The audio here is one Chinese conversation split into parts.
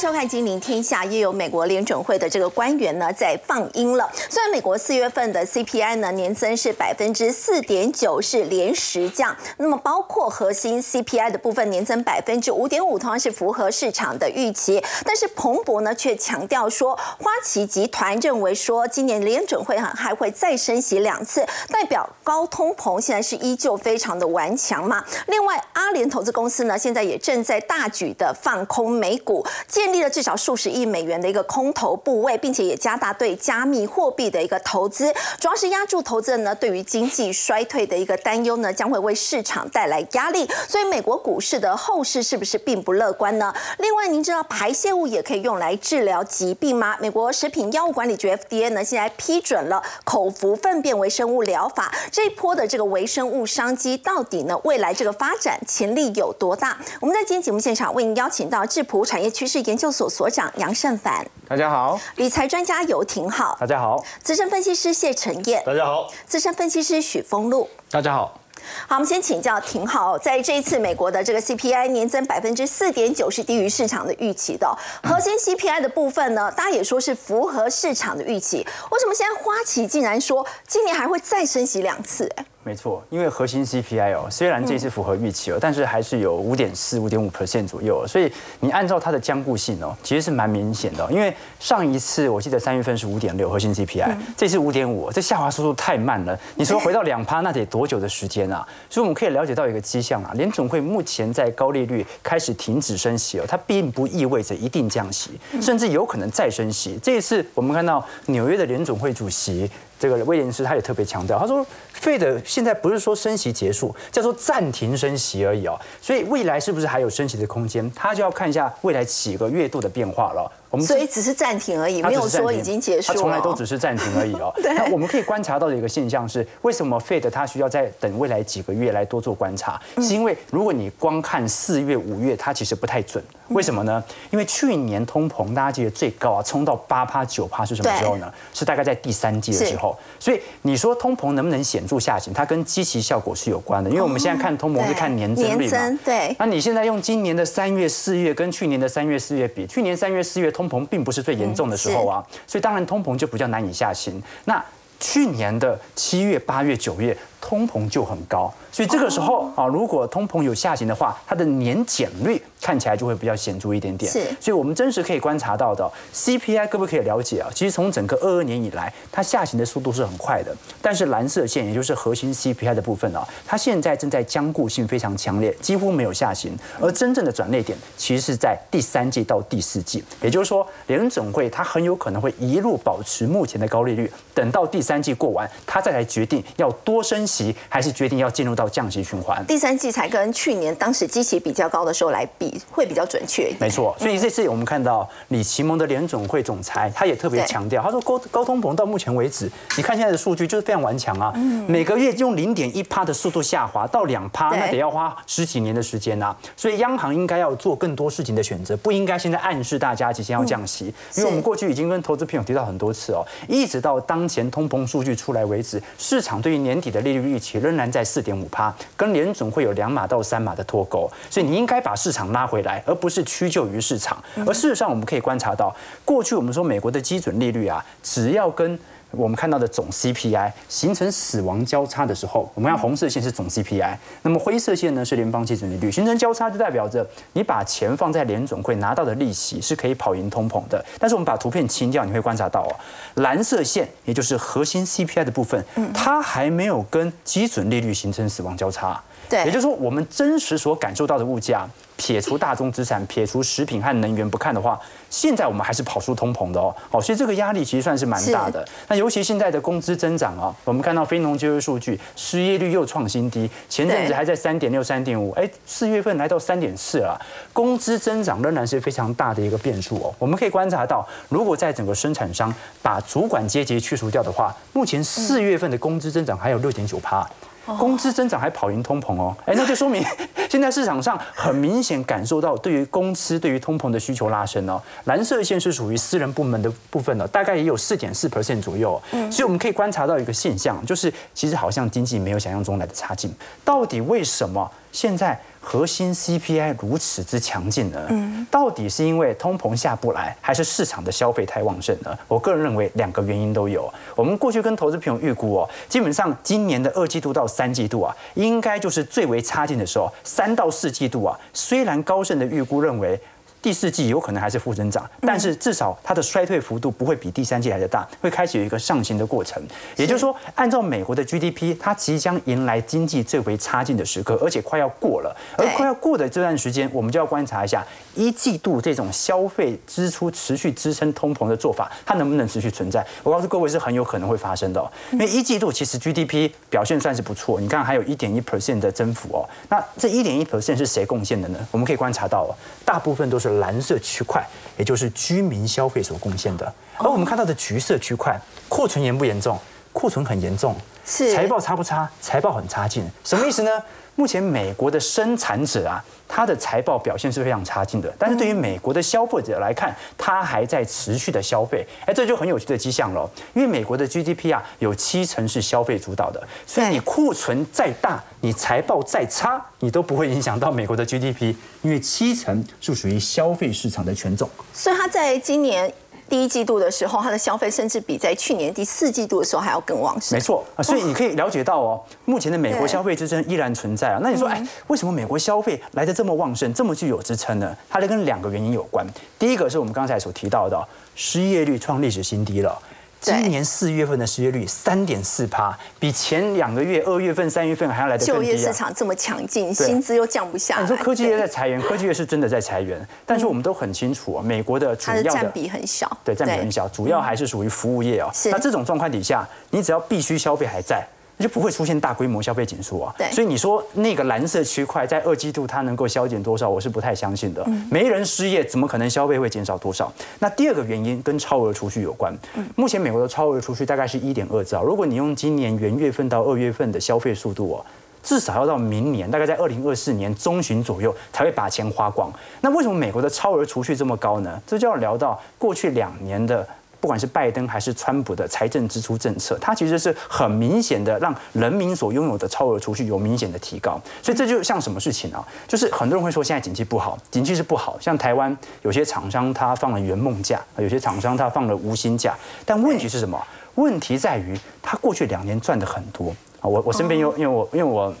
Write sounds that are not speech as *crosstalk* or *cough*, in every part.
收看《金陵天下》，又有美国联准会的这个官员呢在放音了。虽然美国四月份的 CPI 呢年增是百分之四点九，是连十降。那么包括核心 CPI 的部分年增百分之五点五，同样是符合市场的预期。但是彭博呢却强调说，花旗集团认为说，今年联准会哈还会再升息两次，代表高通膨现在是依旧非常的顽强嘛。另外，阿联投资公司呢现在也正在大举的放空美股。建立了至少数十亿美元的一个空头部位，并且也加大对加密货币的一个投资，主要是压住投资人呢对于经济衰退的一个担忧呢，将会为市场带来压力。所以美国股市的后市是不是并不乐观呢？另外，您知道排泄物也可以用来治疗疾病吗？美国食品药物管理局 FDA 呢现在批准了口服粪便微生物疗法，这一波的这个微生物商机到底呢未来这个发展潜力有多大？我们在今天节目现场为您邀请到智普产业趋势。研究所所长杨胜凡，大家好；理财专家游廷浩，大家好；资深分析师谢承燕，大家好；资深分析师许峰路，大家好。好，我们先请教廷浩，在这一次美国的这个 CPI 年增百分之四点九，是低于市场的预期的。核心 CPI 的部分呢，大家也说是符合市场的预期。为什么现在花旗竟然说今年还会再升息两次？哎。没错，因为核心 CPI 哦，虽然这次符合预期哦，但是还是有五点四、五点五 percent 左右，所以你按照它的僵固性哦，其实是蛮明显的。因为上一次我记得三月份是五点六核心 CPI，这次五点五，这下滑速度太慢了。你说回到两趴，那得多久的时间啊？所以我们可以了解到一个迹象啊，联总会目前在高利率开始停止升息哦，它并不意味着一定降息，甚至有可能再升息。这一次我们看到纽约的联总会主席。这个威廉斯他也特别强调，他说费的现在不是说升息结束，叫做暂停升息而已哦，所以未来是不是还有升息的空间，他就要看一下未来几个月度的变化了。我们所以只是暂停而已，没有说已经结束。它从来都只是暂停而已哦。*laughs* 那我们可以观察到的一个现象是，为什么 Fed 它需要在等未来几个月来多做观察？是因为如果你光看四月、五月，它其实不太准。为什么呢？因为去年通膨大家记得最高啊，冲到八趴、九趴是什么时候呢？是大概在第三季的时候。所以你说通膨能不能显著下行？它跟基期效果是有关的。因为我们现在看通膨是看年增率嘛。对。那你现在用今年的三月、四月跟去年的三月、四月比，去年三月、四月通膨并不是最严重的时候啊，所以当然通膨就比较难以下行。那去年的七月、八月、九月。通膨就很高，所以这个时候啊，如果通膨有下行的话，它的年减率看起来就会比较显著一点点。是，所以我们真实可以观察到的 CPI，可不可以了解啊？其实从整个二二年以来，它下行的速度是很快的。但是蓝色线，也就是核心 CPI 的部分啊，它现在正在僵固性非常强烈，几乎没有下行。而真正的转捩点，其实是在第三季到第四季。也就是说，联总会它很有可能会一路保持目前的高利率，等到第三季过完，它再来决定要多升。还是决定要进入到降息循环，第三季才跟去年当时基期比较高的时候来比，会比较准确。没错，所以这次我们看到李奇蒙的联总会总裁，他也特别强调，他说高高通膨到目前为止，你看现在的数据就是非常顽强啊，每个月用零点一趴的速度下滑到两趴，那得要花十几年的时间啊。所以央行应该要做更多事情的选择，不应该现在暗示大家即将要降息，因为我们过去已经跟投资朋友提到很多次哦，一直到当前通膨数据出来为止，市场对于年底的利率预期。仍然在四点五趴，跟联总会有两码到三码的脱钩，所以你应该把市场拉回来，而不是屈就于市场。而事实上，我们可以观察到，过去我们说美国的基准利率啊，只要跟我们看到的总 CPI 形成死亡交叉的时候，我们看红色线是总 CPI，那么灰色线呢是联邦基准利率，形成交叉就代表着你把钱放在联总会拿到的利息是可以跑赢通膨的。但是我们把图片清掉，你会观察到哦，蓝色线也就是核心 CPI 的部分，它还没有跟基准利率形成死亡交叉。对，也就是说，我们真实所感受到的物价，撇除大宗资产、撇除食品和能源不看的话，现在我们还是跑出通膨的哦。好，所以这个压力其实算是蛮大的。那尤其现在的工资增长啊，我们看到非农就业数据，失业率又创新低，前阵子还在三点六、三点五，哎，四月份来到三点四了。工资增长仍然是非常大的一个变数哦。我们可以观察到，如果在整个生产商把主管阶级去除掉的话，目前四月份的工资增长还有六点九趴。工资增长还跑赢通膨哦，哎，那就说明 *laughs* 现在市场上很明显感受到对于工资、对于通膨的需求拉升哦。蓝色线是属于私人部门的部分的，大概也有四点四 percent 左右。嗯，所以我们可以观察到一个现象，就是其实好像经济没有想象中来的差劲。到底为什么现在核心 CPI 如此之强劲呢？嗯，到底是因为通膨下不来，还是市场的消费太旺盛呢？我个人认为两个原因都有。我们过去跟投资朋友预估哦，基本上今年的二季度到三季度啊，应该就是最为差劲的时候。三到四季度啊，虽然高盛的预估认为。第四季有可能还是负增长，但是至少它的衰退幅度不会比第三季来的大，会开始有一个上行的过程。也就是说，按照美国的 GDP，它即将迎来经济最为差劲的时刻，而且快要过了。而快要过的这段时间，我们就要观察一下一季度这种消费支出持续支撑通膨的做法，它能不能持续存在？我告诉各位，是很有可能会发生的。因为一季度其实 GDP 表现算是不错，你看还有一点一 percent 的增幅哦。那这一点一 percent 是谁贡献的呢？我们可以观察到，哦大部分都是。蓝色区块，也就是居民消费所贡献的，而我们看到的橘色区块，库存严不严重？库存很严重，是财报差不差？财报很差劲，什么意思呢？*laughs* 目前美国的生产者啊，他的财报表现是非常差劲的。但是对于美国的消费者来看，他还在持续的消费。哎，这就很有趣的迹象了。因为美国的 GDP 啊，有七成是消费主导的，所以你库存再大，你财报再差，你都不会影响到美国的 GDP，因为七成是属于消费市场的权重。所以他在今年。第一季度的时候，它的消费甚至比在去年第四季度的时候还要更旺盛。没错啊，所以你可以了解到哦，目前的美国消费支撑依然存在啊。那你说，哎，为什么美国消费来的这么旺盛，这么具有支撑呢？它跟两个原因有关。第一个是我们刚才所提到的，失业率创历史新低了。今年四月份的失业率三点四趴，比前两个月二月份、三月份还要来的就业市场这么强劲，薪资又降不下来。你说科技业在裁员，科技业是真的在裁员，但是我们都很清楚，美国的主要的占比很小，对，占比很小，主要还是属于服务业哦。那这种状况底下，你只要必须消费还在。就不会出现大规模消费减速啊，所以你说那个蓝色区块在二季度它能够消减多少，我是不太相信的。没人失业，怎么可能消费会减少多少？那第二个原因跟超额储蓄有关。目前美国的超额储蓄大概是一点二兆，如果你用今年元月份到二月份的消费速度哦，至少要到明年，大概在二零二四年中旬左右才会把钱花光。那为什么美国的超额储蓄这么高呢？这就要聊到过去两年的。不管是拜登还是川普的财政支出政策，它其实是很明显的让人民所拥有的超额储蓄有明显的提高。所以这就像什么事情啊？就是很多人会说现在景气不好，景气是不好。像台湾有些厂商他放了圆梦假，有些厂商他放了无薪假。但问题是什么？问题在于他过去两年赚的很多啊。我我身边有，因为我因为我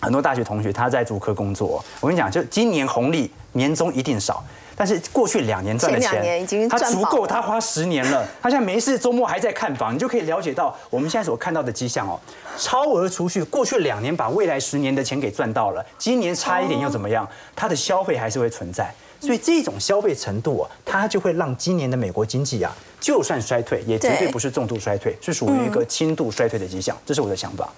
很多大学同学他在主科工作，我跟你讲，就今年红利年终一定少。但是过去两年赚的钱，他足够他花十年了。他现在没事，周末还在看房，你就可以了解到我们现在所看到的迹象哦。超额储蓄过去两年把未来十年的钱给赚到了，今年差一点又怎么样？他的消费还是会存在，所以这种消费程度啊，它就会让今年的美国经济啊。就算衰退，也绝对不是重度衰退，是属于一个轻度衰退的迹象。这是我的想法。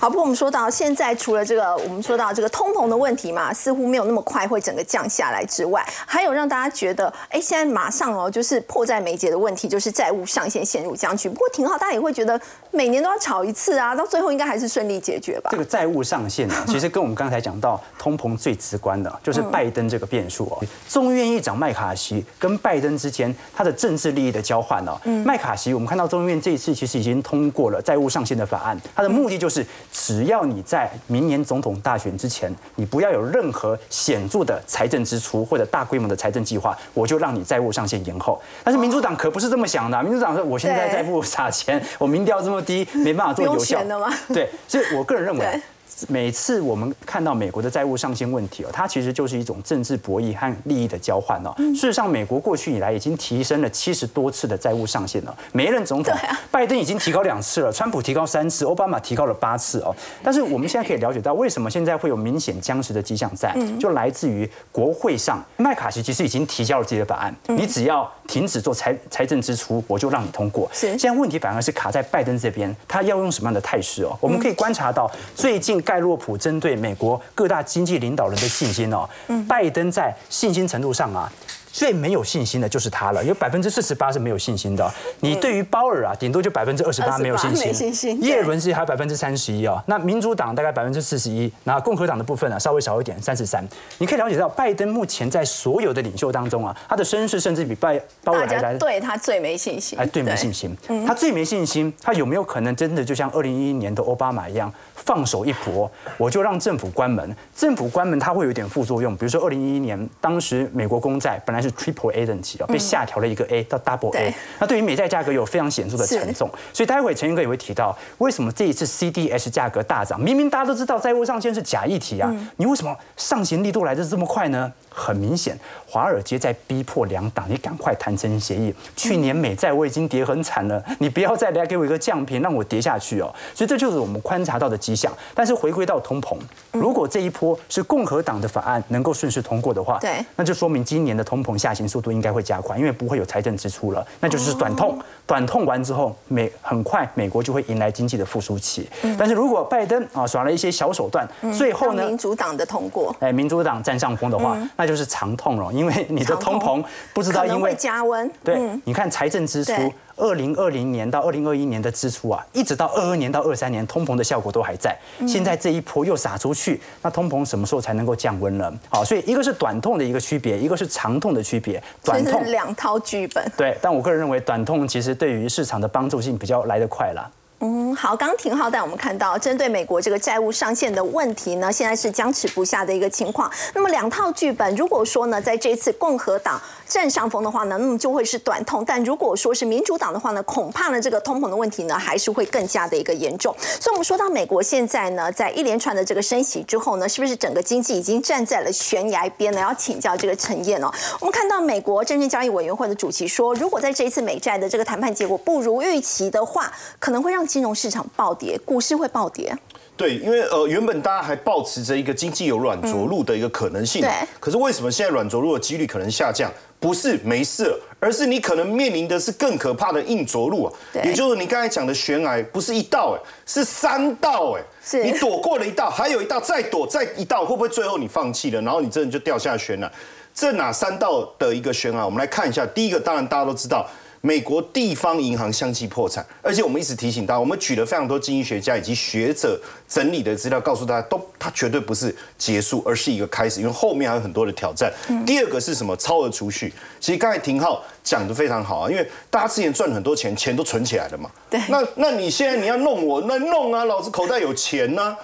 好，不过我们说到现在，除了这个我们说到这个通膨的问题嘛，似乎没有那么快会整个降下来之外，还有让大家觉得，哎，现在马上哦，就是迫在眉睫的问题，就是债务上限陷入僵局。不过挺好，大家也会觉得每年都要吵一次啊，到最后应该还是顺利解决吧。这个债务上限呢，*laughs* 其实跟我们刚才讲到通膨最直观的，就是拜登这个变数哦。众议院议长麦卡锡跟拜登之间，他的政治利益的交换哦，麦卡锡。我们看到众议院这一次其实已经通过了债务上限的法案，他的目的就是只要你在明年总统大选之前，你不要有任何显著的财政支出或者大规模的财政计划，我就让你债务上限延后。但是民主党可不是这么想的，民主党说我现在债务撒钱，我民调这么低，没办法做有效的吗？对，所以我个人认为。每次我们看到美国的债务上限问题哦，它其实就是一种政治博弈和利益的交换哦。事实上，美国过去以来已经提升了七十多次的债务上限了。每一任总统，拜登已经提高两次了，川普提高三次，奥巴马提高了八次哦。但是我们现在可以了解到，为什么现在会有明显僵持的迹象在，就来自于国会上，麦卡锡其实已经提交了自己的法案，你只要停止做财财政支出，我就让你通过。是，现在问题反而是卡在拜登这边，他要用什么样的态势哦？我们可以观察到最近。盖洛普针对美国各大经济领导人的信心哦，拜登在信心程度上啊，最没有信心的就是他了，有百分之四十八是没有信心的。你对于鲍尔啊，顶多就百分之二十八没有信心。耶伦是还有百分之三十一哦。那民主党大概百分之四十一，那共和党的部分呢稍微少一点，三十三。你可以了解到，拜登目前在所有的领袖当中啊，他的身世甚至比拜鲍尔还来。对他最没信心。哎，最没信心。他最没信心，他有没有可能真的就像二零一一年的奥巴马一样，放手一搏，我就让政府关门？政府关门，它会有点副作用。比如说二零一一年，当时美国公债本来是 Triple A 等级的，被下调了一个 A 到 Double A，那对于美债价格有非常显著的沉重。所以待会陈云哥也会提到，为什么这一次 CDS 价格大涨？明明大家都知道债务上限是假议题啊，你为什么上行力度来的这么快呢？很明显，华尔街在逼迫两党，你赶快谈成协议。去年美债我已经跌很惨了，你不要再来给我一个降频，让我跌下去哦。所以这就是我们观察到的迹象。但是回归到通膨，如果这一波是共和党的法案能够顺势通过的话，对，那就说明今年的通膨下行速度应该会加快，因为不会有财政支出了，那就是短痛。短痛完之后，美很快美国就会迎来经济的复苏期。但是如果拜登啊耍了一些小手段，最后呢，民主党的通过，哎，民主党占上风的话，那就是长痛了，因为你的通膨不知道因为加温。对，你看财政支出。二零二零年到二零二一年的支出啊，一直到二二年到二三年，通膨的效果都还在。现在这一波又撒出去，那通膨什么时候才能够降温呢？好，所以一个是短痛的一个区别，一个是长痛的区别。短痛两套剧本。对，但我个人认为短痛其实对于市场的帮助性比较来得快了。嗯，好，刚廷浩带我们看到，针对美国这个债务上限的问题呢，现在是僵持不下的一个情况。那么两套剧本，如果说呢，在这次共和党占上风的话呢，那么就会是短痛；但如果说是民主党的话呢，恐怕呢这个通膨的问题呢，还是会更加的一个严重。所以，我们说到美国现在呢，在一连串的这个升息之后呢，是不是整个经济已经站在了悬崖边呢？要请教这个陈燕哦。我们看到美国证券交易委员会的主席说，如果在这一次美债的这个谈判结果不如预期的话，可能会让金融市场暴跌，股市会暴跌。对，因为呃，原本大家还保持着一个经济有软着陆的一个可能性。对。可是为什么现在软着陆的几率可能下降？不是没事，而是你可能面临的是更可怕的硬着陆啊。也就是你刚才讲的悬崖，不是一道哎，是三道哎。是。你躲过了一道，还有一道，再躲再一道，会不会最后你放弃了，然后你真的就掉下悬崖？这哪三道的一个悬崖？我们来看一下。第一个，当然大家都知道。美国地方银行相继破产，而且我们一直提醒大家，我们举了非常多经济学家以及学者整理的资料，告诉大家，都它绝对不是结束，而是一个开始，因为后面还有很多的挑战。第二个是什么？超额储蓄。其实刚才廷浩讲的非常好啊，因为大家之前赚很多钱，钱都存起来了嘛。对。那那你现在你要弄我，那弄啊，老子口袋有钱呢。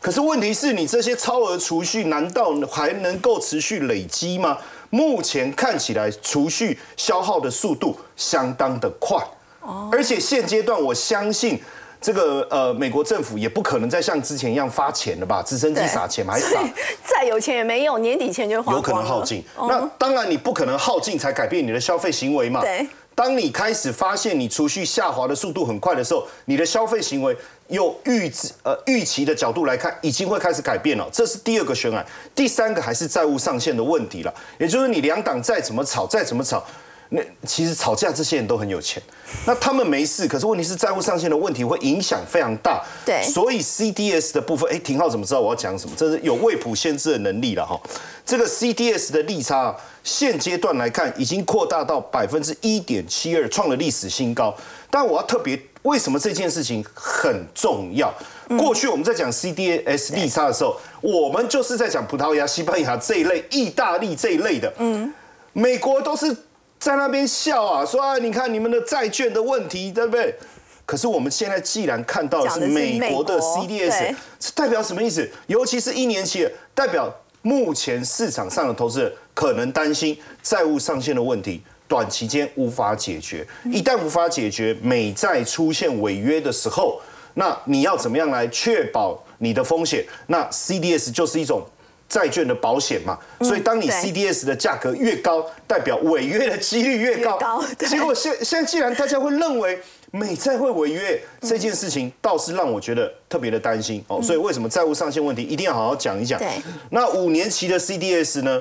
可是问题是你这些超额储蓄，难道还能够持续累积吗？目前看起来储蓄消耗的速度相当的快，哦，而且现阶段我相信这个呃美国政府也不可能再像之前一样发钱了吧？直升机撒钱还撒，再有钱也没用，年底前就花有可能耗尽。那当然你不可能耗尽才改变你的消费行为嘛。对。当你开始发现你储蓄下滑的速度很快的时候，你的消费行为用预知呃预期的角度来看，已经会开始改变了。这是第二个悬案，第三个还是债务上限的问题了。也就是你两党再怎么吵，再怎么吵。那其实吵架这些人都很有钱，那他们没事，可是问题是债务上限的问题会影响非常大。对，所以 CDS 的部分，哎，廷浩怎么知道我要讲什么？这是有未卜先知的能力了哈。这个 CDS 的利差，现阶段来看已经扩大到百分之一点七二，创了历史新高。但我要特别，为什么这件事情很重要？过去我们在讲 CDS 利差的时候，我们就是在讲葡萄牙、西班牙这一类、意大利这一类的。嗯，美国都是。在那边笑啊，说啊，你看你们的债券的问题，对不对？可是我们现在既然看到是美国的 CDS，这代表什么意思？尤其是一年期的，代表目前市场上的投资人可能担心债务上限的问题，短期间无法解决。一旦无法解决，美债出现违约的时候，那你要怎么样来确保你的风险？那 CDS 就是一种。债券的保险嘛，所以当你 CDS 的价格越高，代表违约的几率越高。结果现现在既然大家会认为美债会违约这件事情，倒是让我觉得特别的担心哦。所以为什么债务上限问题一定要好好讲一讲？那五年期的 CDS 呢？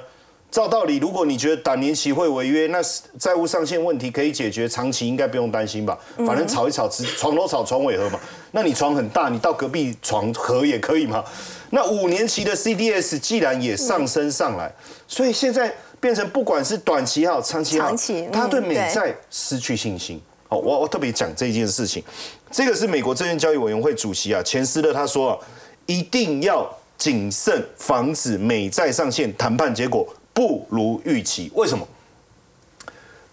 照道理，如果你觉得短年期会违约，那债务上限问题可以解决，长期应该不用担心吧？反正吵一吵，床头吵床尾和嘛。那你床很大，你到隔壁床和也可以嘛？那五年期的 CDS 既然也上升上来，所以现在变成不管是短期也好、长期也好长期，他对美债失去信心。哦，我我特别讲这件事情，这个是美国证券交易委员会主席啊，钱斯勒他说啊，一定要谨慎，防止美债上限谈判结果不如预期。为什么？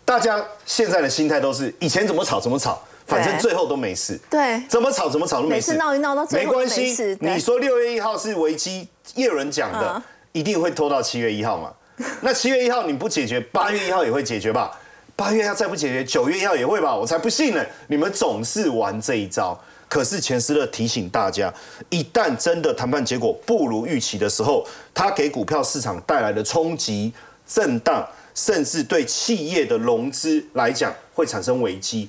大家现在的心态都是以前怎么吵怎么吵，反正最后都没事。对怎么吵怎么吵都没事，闹一闹到没关系。你说六月一号是危机，也有人讲的嗯，一定会拖到七月一号嘛？*laughs* 那七月一号你不解决，八月一号也会解决吧？八月一号再不解决，九月一号也会吧？我才不信呢！你们总是玩这一招。可是钱斯勒提醒大家，一旦真的谈判结果不如预期的时候，它给股票市场带来的冲击、震荡，甚至对企业的融资来讲会产生危机。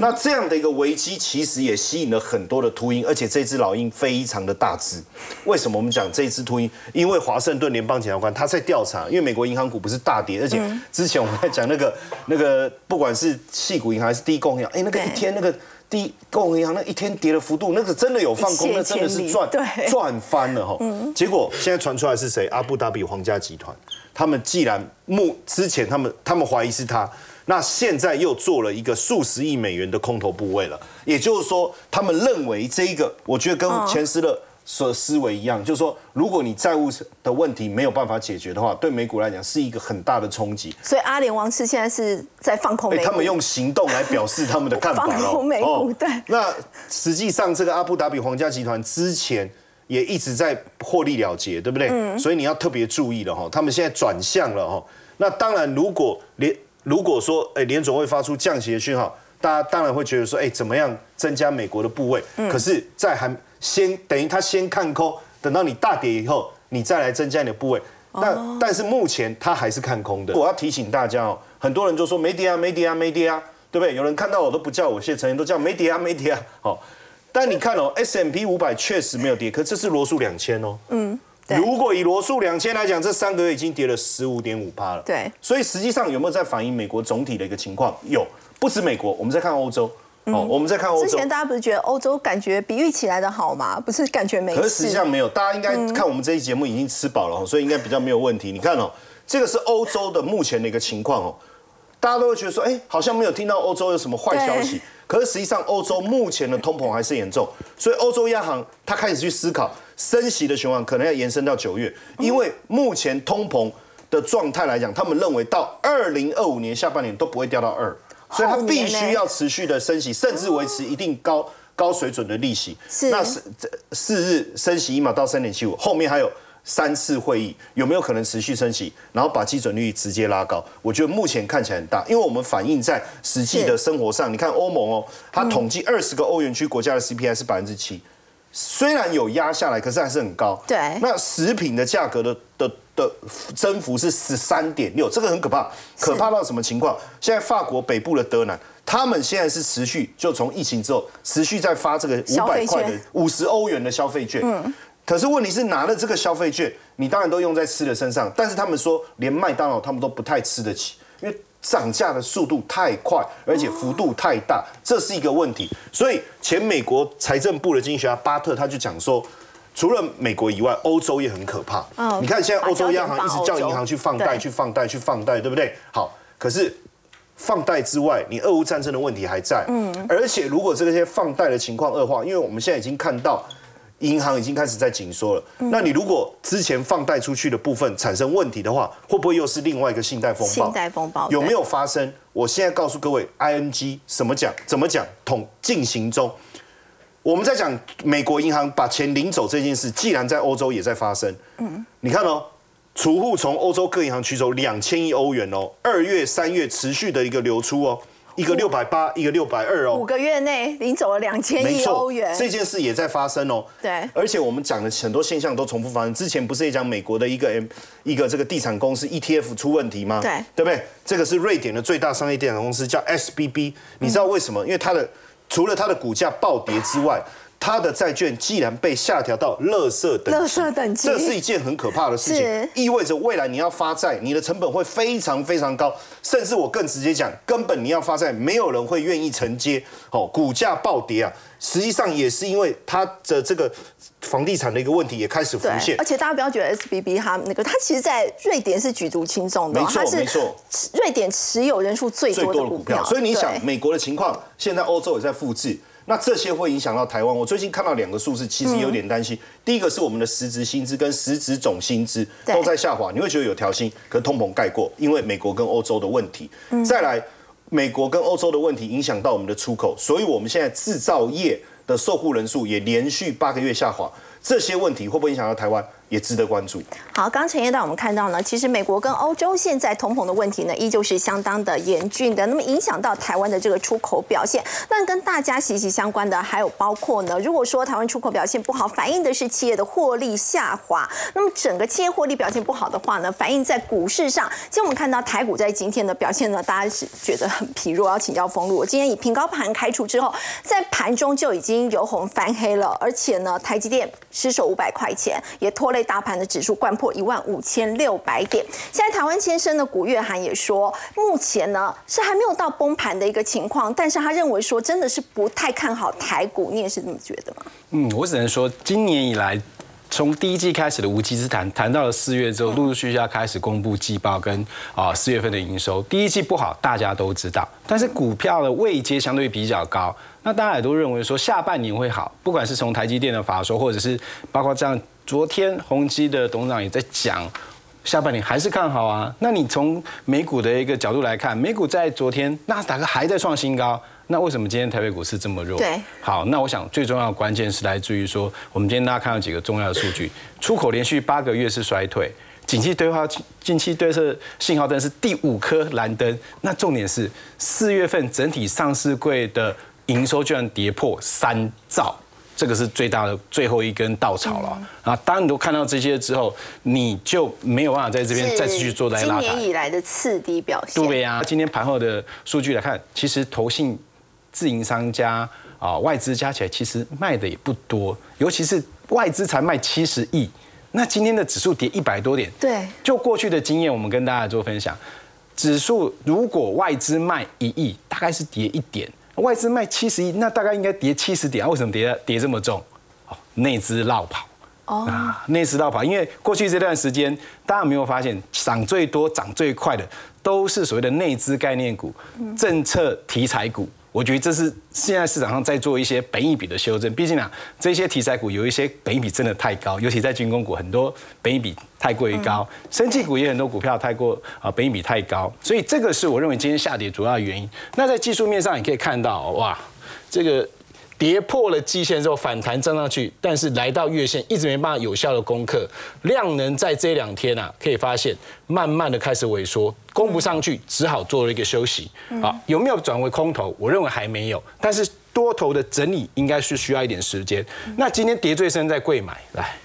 那这样的一个危机，其实也吸引了很多的秃鹰，而且这只老鹰非常的大只。为什么我们讲这只秃鹰？因为华盛顿联邦检察官他在调查，因为美国银行股不是大跌，而且之前我们在讲那个那个，不管是细股银行还是第一共银行，哎，那个一天那个。第一共银行那一天跌的幅度，那个真的有放空，那真的是赚赚翻了哈。结果现在传出来是谁？阿布达比皇家集团，他们既然目之前他们他们怀疑是他，那现在又做了一个数十亿美元的空头部位了，也就是说，他们认为这一个，我觉得跟钱斯勒所思维一样，就是说，如果你债务的问题没有办法解决的话，对美股来讲是一个很大的冲击。所以阿联王室现在是在放空哎，美股，他们用行动来表示他们的 *laughs* 看法放哦空美股对那实际上，这个阿布达比皇家集团之前也一直在获利了结，对不对？嗯所以你要特别注意了哈，他们现在转向了哈。那当然，如果联如果说哎联总会发出降息的讯号，大家当然会觉得说，哎，怎么样增加美国的部位？嗯可是，在还先等于他先看空，等到你大跌以后，你再来增加你的部位。哦但但是目前他还是看空的。我要提醒大家哦，很多人就说没跌啊，没跌啊，没跌啊，对不对？有人看到我都不叫我谢承彦，都叫没跌啊，没跌啊。好，但你看哦，S M P 五百确实没有跌，可这是罗素两千哦。嗯。对如果以罗素两千来讲，这三个月已经跌了十五点五趴了。对所以实际上有没有在反映美国总体的一个情况？有，不止美国，我们再看欧洲。哦，我们在看欧洲。之前大家不是觉得欧洲感觉比预期来的好吗？不是感觉没事，可是实际上没有，大家应该看我们这期节目已经吃饱了哦，所以应该比较没有问题。你看哦，这个是欧洲的目前的一个情况哦，大家都会觉得说，哎，好像没有听到欧洲有什么坏消息。可是实际上，欧洲目前的通膨还是严重，所以欧洲央行它开始去思考升息的循环可能要延伸到九月，因为目前通膨的状态来讲，他们认为到二零二五年下半年都不会掉到二，所以它必须要持续的升息，甚至维持一定高高水准的利息。是那是这四日升息一码到三点七五，后面还有三次会议，有没有可能持续升息，然后把基准率直接拉高？我觉得目前看起来很大，因为我们反映在实际的生活上，你看欧盟哦，它统计二十个欧元区国家的 CPI 是百分之七。虽然有压下来，可是还是很高。对那食品的价格的的的增幅是十三点六，这个很可怕，可怕到什么情况？现在法国北部的德南，他们现在是持续就从疫情之后持续在发这个五百块的券五十欧元的消费券。嗯。可是问题是拿了这个消费券，你当然都用在吃的身上，但是他们说连麦当劳他们都不太吃得起，因为涨价的速度太快，而且幅度太大，这是一个问题。所以前美国财政部的经济学家巴特他就讲说，除了美国以外，欧洲也很可怕。嗯你看现在欧洲央行一直叫银行去放贷、去放贷、去放贷，对不对？好，可是放贷之外，你俄乌战争的问题还在。嗯，而且如果这些放贷的情况恶化，因为我们现在已经看到。银行已经开始在紧缩了。嗯那你如果之前放贷出去的部分产生问题的话，会不会又是另外一个信贷风暴？信贷风暴有没有发生？我现在告诉各位，ING 什么讲？怎么讲？统进行中。我们在讲美国银行把钱领走这件事，既然在欧洲也在发生，嗯，你看哦，储户从欧洲各银行取走两千亿欧元哦，二月、三月持续的一个流出哦，一个六百八，一个六百二哦，五个月内领走了两千亿欧元，这件事也在发生哦。对而且我们讲的很多现象都重复发生。之前不是也讲美国的一个 M 一个这个地产公司 ETF 出问题吗？对对不对？这个是瑞典的最大商业地产公司，叫 SBB。你知道为什么？因为它的除了它的股价暴跌之外，它的债券既然被下调到垃圾等垃圾等级这是一件很可怕的事情，意味着未来你要发债，你的成本会非常非常高，甚至我更直接讲，根本你要发债，没有人会愿意承接，哦，股价暴跌啊，实际上也是因为它的这个房地产的一个问题也开始浮对，现而。且大家不要觉得 SBB 它那个，它其实在瑞典是举足轻重的哦，没错没错瑞典持有人数最最多的股票，股票。所以你想，美国的情况，现在欧洲也在复制，那这些会影响到台湾。我最近看到两个数字，其实有点担心。第一个是我们的实质薪资跟实质总薪资都在下滑，你会觉得有调薪，可通膨盖过，因为美国跟欧洲的问题。再来，美国跟欧洲的问题影响到我们的出口，所以我们现在制造业的受雇人数也连续八个月下滑。这些问题会不会影响到台湾，也值得关注。好，刚陈业带我们看到呢，其实美国跟欧洲现在通膨的问题呢，依旧是相当的严峻的。那么影响到台湾的这个出口表现，那跟大家息息相关的还有包括呢，如果说台湾出口表现不好，反映的是企业的获利下滑。那么整个企业获利表现不好的话呢，反映在股市上。其实我们看到台股在今天的表现呢，大家是觉得很疲弱，要请教冯路。我今天以平高盘开出之后，在盘中就已经由红翻黑了，而且呢，台积电失守五百块钱，也拖累大盘的指数灌破一万五千六百点。现在台湾先生的古月涵也说，目前呢是还没有到崩盘的一个情况，但是他认为说真的是不太看好台股，你也是这么觉得吗？嗯，我只能说，今年以来，从第一季开始的无稽之谈，谈到了四月之后，陆陆续续要开始公布季报跟啊四月份的营收。第一季不好，大家都知道，但是股票的位阶相对比较高，那大家也都认为说下半年会好，不管是从台积电的法说，或者是包括这样，昨天宏基的董事长也在讲。下半年还是看好啊？那你从美股的一个角度来看，美股在昨天纳斯达克还在创新高，那为什么今天台北股市这么弱？对，好，那我想最重要的关键是来自于说，我们今天大家看到几个重要的数据，出口连续八个月是衰退，景气对话近期对策信号灯是第五颗蓝灯，那重点是四月份整体上市柜的营收居然跌破三兆。这个是最大的最后一根稻草了啊！当你都看到这些之后，你就没有办法在这边再继续做在拉抬今年。以来的次低表现。对呀、今天盘后的数据来看，其实投信、自营商家啊、外资加起来，其实卖的也不多，尤其是外资才卖七十亿。那今天的指数跌一百多点，对就过去的经验，我们跟大家做分享，指数如果外资卖一亿，大概是跌一点；外资卖七十亿，那大概应该跌七十点。啊为什么跌跌这么重？哦，内资绕跑。哦，啊，内资绕跑，因为过去这段时间，大家有没有发现涨最多、涨最快的都是所谓的内资概念股、政策题材股。我觉得这是现在市场上在做一些本益比的修正。毕竟啊，这些题材股有一些本益比真的太高，尤其在军工股，很多本益比太过于高；生技股也很多股票太过啊，本益比太高。所以这个是我认为今天下跌主要的原因。那在技术面上，你可以看到，哇，这个跌破了季线之后反弹站上去，但是来到月线一直没办法有效的攻克，量能在这两天啊，可以发现慢慢的开始萎缩，攻不上去，只好做了一个休息。好，有没有转为空头？我认为还没有，但是多头的整理应该是需要一点时间。那今天跌最深在贵买，来，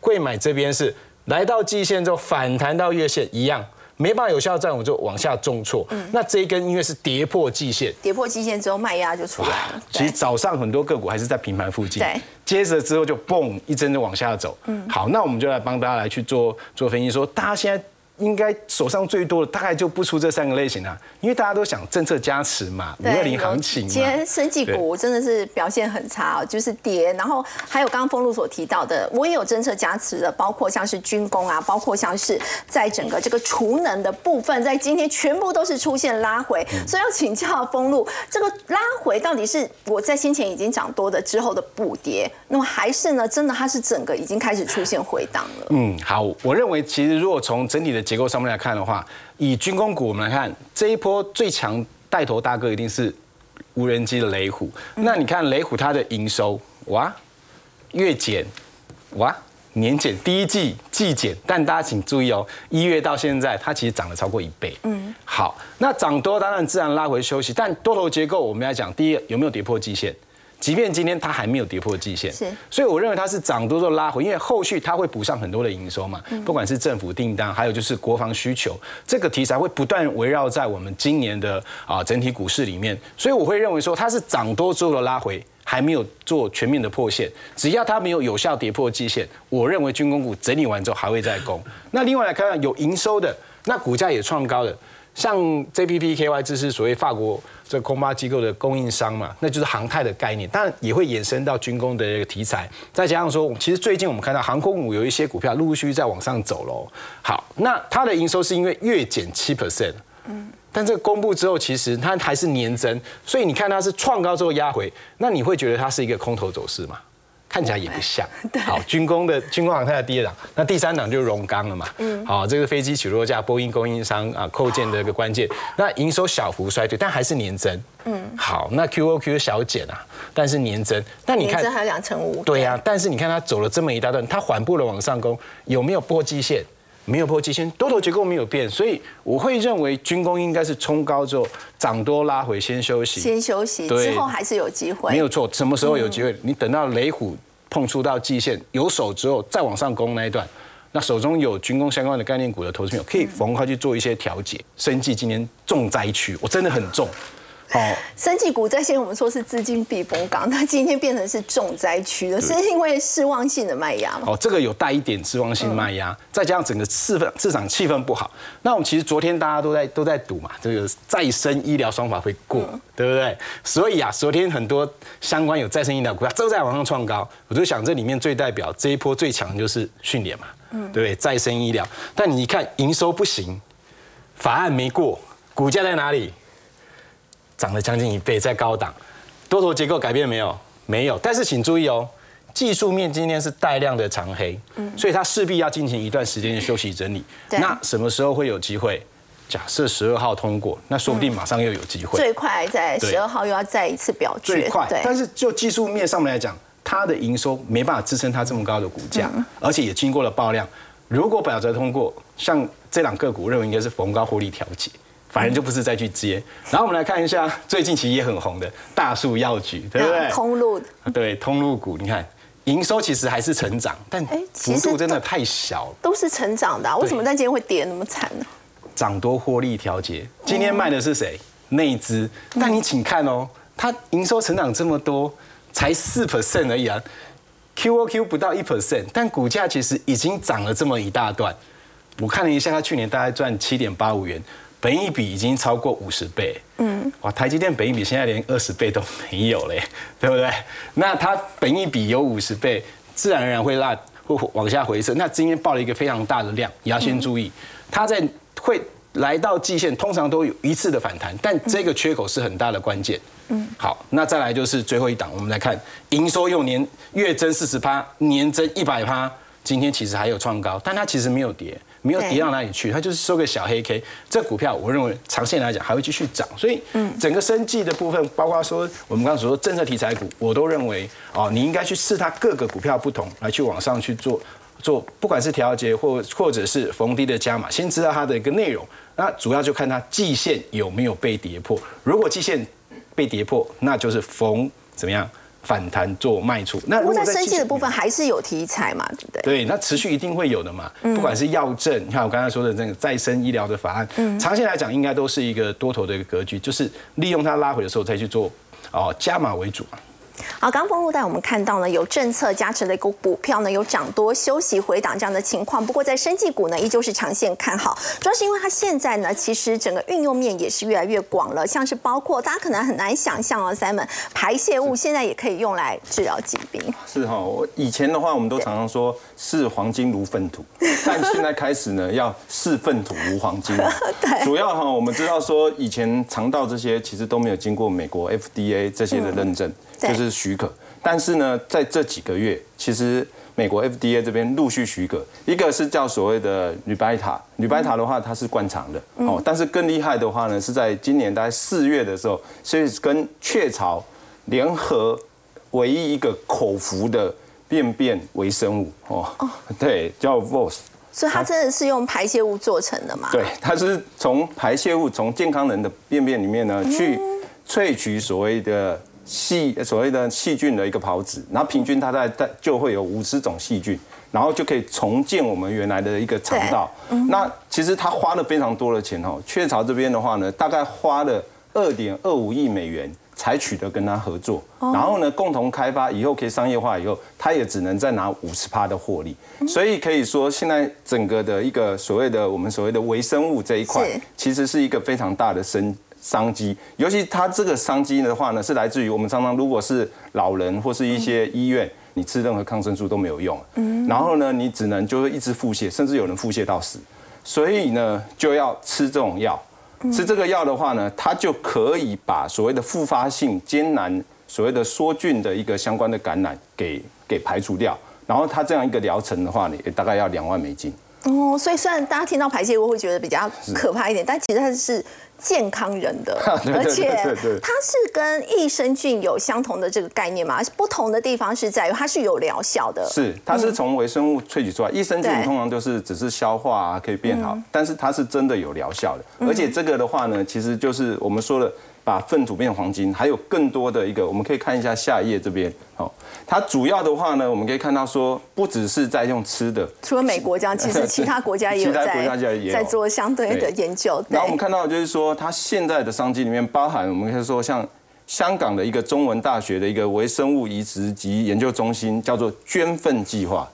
贵买这边是来到季线之后反弹到月线一样。没办法有效站稳就往下重挫，那这一根因为是跌破季线，跌破季线之后卖压就出来了。其实早上很多个股还是在平盘附近，对，接着之后就嘣一针就往下走。嗯，好，那我们就来帮大家来去做做分析，说大家现在应该手上最多的大概就不出这三个类型啊，因为大家都想政策加持嘛，五二零行情今天嘛。生技股真的是表现很差哦，就是跌。然后还有刚刚封路所提到的，我也有政策加持的，包括像是军工啊，包括像是在整个这个储能的部分，在今天全部都是出现拉回。所以要请教封路，这个拉回到底是我在先前已经涨多的之后的补跌，那么还是呢，真的它是整个已经开始出现回档了？嗯，好，我认为其实如果从整体的结构上面来看的话，以军工股我们来看，这一波最强带头大哥一定是无人机的雷虎。那你看雷虎它的营收，哇，月减，哇。年减第一季季减，但大家请注意哦，一月到现在它其实涨了超过一倍。嗯，好，那涨多当然自然拉回休息，但多头结构我们来讲，第一有没有跌破季线？即便今天它还没有跌破季线，是所以我认为它是涨多做拉回，因为后续它会补上很多的营收嘛，不管是政府订单，还有就是国防需求，这个题材会不断围绕在我们今年的啊整体股市里面，所以我会认为说它是涨多之后的拉回。还没有做全面的破线，只要它没有有效跌破季线，我认为军工股整理完之后还会再攻。那另外来看看有营收的，那股价也创高的，像 JPPKY 这是所谓法国这空巴机构的供应商嘛，那就是航太的概念，当然也会衍生到军工的一个题材。再加上说，其实最近我们看到航空股有一些股票陆陆续续在往上走喽。好，那它的营收是因为月减七 percent，嗯。但这个公布之后，其实它还是年增，所以你看它是创高之后压回，那你会觉得它是一个空头走势吗？看起来也不像。好，军工的军工航太的第二档，那第三档就是荣钢了嘛。嗯。好，这个飞机起落架，波音供应商啊，扣件的一个关键。那营收小幅衰退，但还是年增。嗯。好，那 QOQ 小减啊，但是年增。那你看，年增还有两成五。对呀，但是你看它走了这么一大段，它缓步的往上攻，有没有破基线？没有破基线，多头结构没有变，所以我会认为军工应该是冲高之后涨多拉回，先休息，先休息，之后还是有机会。没有错，什么时候有机会？你等到雷虎碰触到季线有手之后，再往上攻那一段，那手中有军工相关的概念股的投资朋友，可以逢快去做一些调节。生计今年重灾区，我真的很重。哦，生技股在先我们说是资金避风港，它今天变成是重灾区了，是因为失望性的卖压哦，这个有带一点失望性卖压，再加上整个市氛市场气氛不好。那我们其实昨天大家都在都在赌嘛，这个再生医疗双法会过，对不对？所以啊，昨天很多相关有再生医疗股票都在往上创高。我就想这里面最代表这一波最强的就是训练嘛，嗯，对不对？再生医疗，但你一看营收不行，法案没过，股价在哪里？涨了将近一倍，在高档，多头结构改变没有？没有。但是请注意哦，技术面今天是带量的长黑，嗯，所以它势必要进行一段时间的休息整理。那什么时候会有机会？假设十二号通过，那说不定马上又有机会。最快在十二号又要再一次表决。最快，但是就技术面上面来讲，它的营收没办法支撑它这么高的股价，而且也经过了爆量。如果表决通过，像这两个股，认为应该是逢高获利调节。反正就不是再去接，然后我们来看一下最近其实也很红的大树药局，对不对？通路对通路股，你看营收其实还是成长，但幅度真的太小。都是成长的，为什么在今天会跌那么惨呢？涨多获利调节，今天卖的是谁？内资。但你请看哦，它营收成长这么多，才四 percent 而已啊，QOQ 不到一 percent，但股价其实已经涨了这么一大段。我看了一下，它去年大概赚七点八五元。本益比已经超过五十倍，嗯，哇，台积电本益比现在连二十倍都没有嘞，*laughs* 对不对？那它本益比有五十倍，自然而然会拉会往下回撤。那今天爆了一个非常大的量，也要先注意，它在会来到季线，通常都有一次的反弹，但这个缺口是很大的关键。嗯，好，那再来就是最后一档，我们来看营收用年月增四十趴，年增一百趴，今天其实还有创高，但它其实没有跌。没有跌到哪里去，它就是收个小黑 K。这股票我认为长线来讲还会继续涨，所以整个生计的部分，包括说我们刚刚所说政策题材股，我都认为哦，你应该去试它各个股票不同，来去往上去做做，不管是调节或或者是逢低的加码，先知道它的一个内容。那主要就看它季线有没有被跌破，如果季线被跌破，那就是逢怎么样？反弹做卖出，那如果在生计的部分还是有题材嘛，对不对？对，那持续一定会有的嘛。不管是药证，你看我刚才说的那个再生医疗的法案，长线来讲应该都是一个多头的一个格局，就是利用它拉回的时候再去做哦加码为主嘛。好，刚刚路带我们看到呢，有政策加持的一个股票呢，有涨多休息回档这样的情况。不过在生技股呢，依旧是长线看好，主要是因为它现在呢，其实整个运用面也是越来越广了，像是包括大家可能很难想象哦，Simon 排泄物现在也可以用来治疗疾病。是哈，我以前的话，我们都常常说视黄金如粪土，*laughs* 但现在开始呢，要视粪土如黄金。*laughs* 对，主要哈，我们知道说以前肠道这些其实都没有经过美国 FDA 这些的认证。就是许可，但是呢，在这几个月，其实美国 FDA 这边陆续许可，一个是叫所谓的女白塔，女白塔的话它是灌肠的哦，但是更厉害的话呢，是在今年大概四月的时候，所以跟雀巢联合唯一一个口服的便便微生物哦，对，叫 VOS，所以它真的是用排泄物做成的吗？对，它是从排泄物从健康人的便便里面呢去萃取所谓的。细所谓的细菌的一个孢子，然后平均它在在就会有五十种细菌，然后就可以重建我们原来的一个肠道。那其实它花了非常多的钱哦。雀巢这边的话呢，大概花了二点二五亿美元，才取得跟他合作，然后呢共同开发，以后可以商业化以后，他也只能再拿五十趴的获利。所以可以说，现在整个的一个所谓的我们所谓的微生物这一块，其实是一个非常大的生商机。尤其它这个商机的话呢，是来自于我们常常如果是老人或是一些医院，你吃任何抗生素都没有用，嗯然后呢，你只能就是一直腹泻，甚至有人腹泻到死。所以呢，就要吃这种药。吃这个药的话呢，它就可以把所谓的复发性艰难、所谓的梭菌的一个相关的感染给给排除掉。然后它这样一个疗程的话呢，也大概要两万美金。哦，所以虽然大家听到排泄物会觉得比较可怕一点，但其实它是健康人的，*laughs* 而且它是跟益生菌有相同的这个概念嘛，不同的地方是在于它是有疗效的。是，它是从微生物萃取出来，益生菌通常都是只是消化啊，可以变好，但是它是真的有疗效的，而且这个的话呢，其实就是我们说的把粪土变黄金，还有更多的一个，我们可以看一下下一页这边，哦，它主要的话呢，我们可以看到说，不只是在用吃的，除了美国这样，其实其他国家也有 *laughs* 在在做相对的研究。然后我们，看到就是说，它现在的商机里面包含，我们可以说像香港的一个中文大学的一个微生物移植及研究中心，叫做捐粪计划。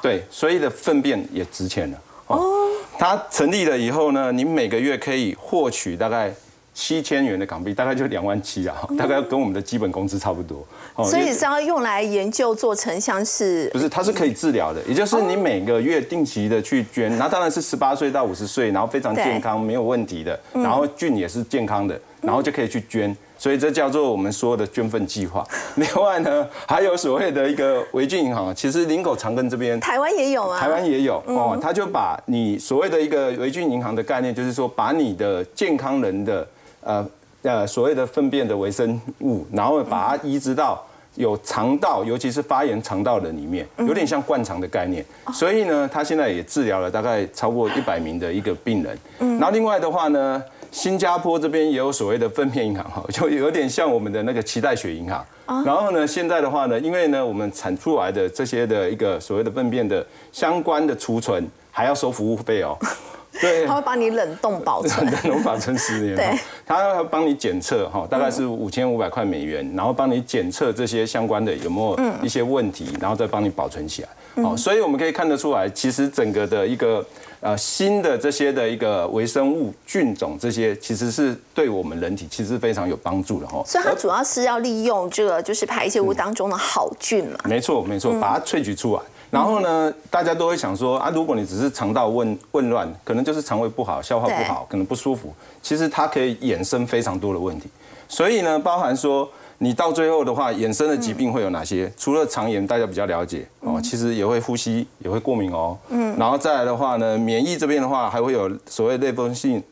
对，所以的粪便也值钱了。哦，它成立了以后呢，你每个月可以获取大概。七千元的港币，大概就两万七啊，大概跟我们的基本工资差不多。哦所以是要用来研究做成像是不是，它是可以治疗的，也就是你每个月定期的去捐，那当然是十八岁到五十岁，然后非常健康没有问题的，然后菌也是健康的，然后就可以去捐，所以这叫做我们说的捐粪计划。*laughs* 另外呢，还有所谓的一个维菌银行，其实林口长庚这边。台湾也有啊，台湾也有哦，他就把你所谓的一个维菌银行的概念，就是说把你的健康人的呃呃所谓的粪便的微生物，然后把它移植到有肠道，尤其是发炎肠道的里面，有点像灌肠的概念。所以呢，他现在也治疗了大概超过一百名的一个病人。然后另外的话呢，新加坡这边也有所谓的粪便银行哈，就有点像我们的那个脐带血银行。然后呢，现在的话呢，因为呢，我们产出来的这些的一个所谓的粪便的相关的储存，还要收服务费哦。*laughs* 对，他会帮你冷冻保存。*laughs* 冷冻保存十年，对哈他要帮你检测哈，大概是五千五百块美元，然后帮你检测这些相关的有没有一些问题，然后再帮你保存起来。好，所以我们可以看得出来，其实整个的一个呃新的这些的一个微生物菌种，这些其实是对我们人体其实是非常有帮助的哈。所以它主要是要利用这个就是排泄物当中的好菌嘛。没错，没错，把它萃取出来。然后呢，大家都会想说啊，如果你只是肠道混混乱，可能就是肠胃不好、消化不好，可能不舒服。其实它可以衍生非常多的问题。所以呢，包含说你到最后的话，衍生的疾病会有哪些？除了肠炎，大家比较了解哦，其实也会呼吸，也会过敏哦。嗯。然后再来的话呢，免疫这边的话，还会有所谓类风性，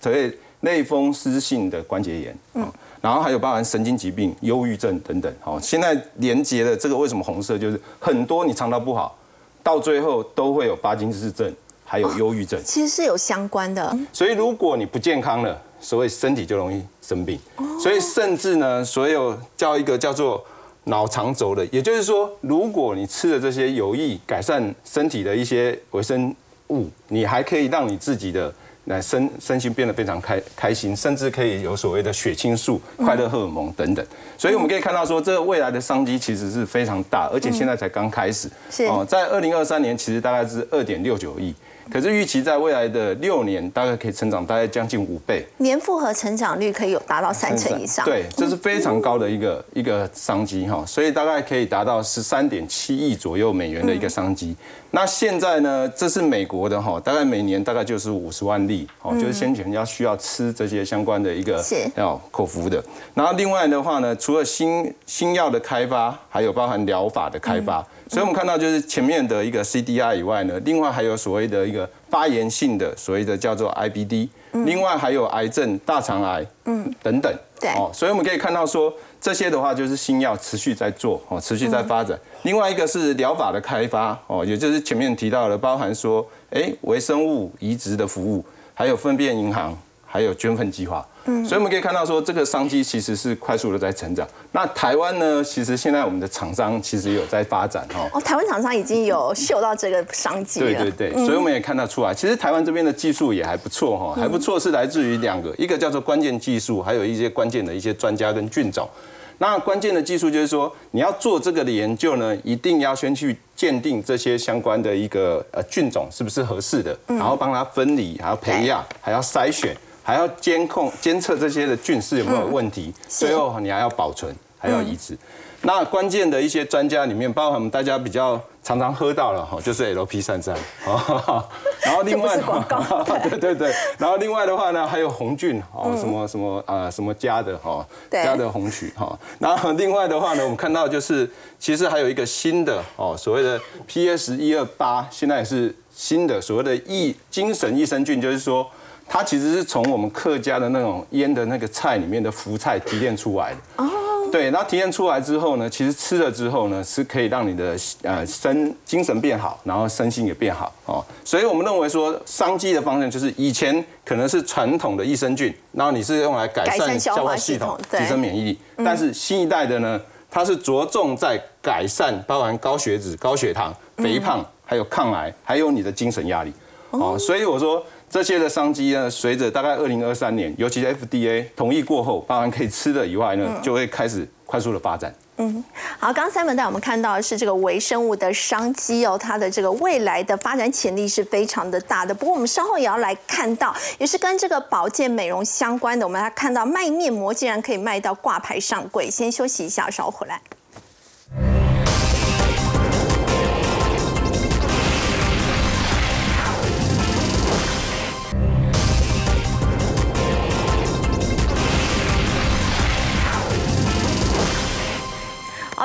所谓类风湿性的关节炎。嗯。然后还有包含神经疾病、忧郁症等等。好，现在连接的这个为什么红色？就是很多你肠道不好，到最后都会有巴金氏症，还有忧郁症。其实是有相关的，所以如果你不健康了，所以身体就容易生病。所以甚至呢，所有叫一个叫做脑肠轴的，也就是说，如果你吃了这些有益改善身体的一些维生物，你还可以让你自己的。那身身心变得非常开开心，甚至可以有所谓的血清素、快乐荷尔蒙等等，所以我们可以看到说，这个未来的商机其实是非常大，而且现在才刚开始。是。哦，在二零二三年其实大概是二点六九亿，可是预期在未来的六年大概可以成长大概将近五倍，年复合成长率可以有达到三成以上。对，这是非常高的一个一个商机哈，所以大概可以达到十三点七亿左右美元的一个商机。那现在呢，这是美国的哈，大概每年大概就是五十万例，哦，就是先前要需要吃这些相关的一个是要口服的。然后另外的话呢，除了新新药的开发，还有包含疗法的开发。所以我们看到就是前面的一个 CDR 以外呢，另外还有所谓的一个发炎性的所谓的叫做 IBD，另外还有癌症、大肠癌，嗯，等等。对哦，所以我们可以看到说，这些的话就是新药持续在做，哦，持续在发展。另外一个是疗法的开发，哦，也就是前面提到的，包含说，哎，微生物移植的服务，还有粪便银行，还有捐粪计划。嗯所以我们可以看到说，这个商机其实是快速的在成长。那台湾呢，其实现在我们的厂商其实有在发展哈。哦，台湾厂商已经有嗅到这个商机了。对对对，所以我们也看得出来，其实台湾这边的技术也还不错哈，还不错是来自于两个，一个叫做关键技术，还有一些关键的一些专家跟菌种。那关键的技术就是说，你要做这个的研究呢，一定要先去鉴定这些相关的一个呃菌种是不是合适的，然后帮它分离，还要培养，还要筛选，还要监控监测这些的菌是有没有问题，最后你还要保存，还要移植。那关键的一些专家里面，包含我们大家比较常常喝到了哈，就是 LP 三三，*laughs* 然后另外，*laughs* 对对。对，然后另外的话呢，还有红菌哦，什么什么啊，什么加的哈，加的红曲哈，然后另外的话呢，我们看到就是其实还有一个新的哦，所谓的 PS 一二八，现在也是新的所谓的益精神益生菌，就是说它其实是从我们客家的那种腌的那个菜里面的福菜提炼出来的哦。对，那体验出来之后呢，其实吃了之后呢，是可以让你的呃身精神变好，然后身心也变好哦。所以我们认为说，商机的方向就是以前可能是传统的益生菌，然后你是用来改善消化系统、提升免疫力，但是新一代的呢，它是着重在改善，包含高血脂、高血糖、肥胖，还有抗癌，还有你的精神压力哦。所以我说。这些的商机呢，随着大概二零二三年，尤其是 FDA 同意过后，当然可以吃的以外呢，就会开始快速的发展。嗯，好，刚刚三文带我们看到的是这个微生物的商机哦，它的这个未来的发展潜力是非常的大的。不过我们稍后也要来看到，也是跟这个保健美容相关的，我们来看到卖面膜竟然可以卖到挂牌上柜。先休息一下，稍后回来。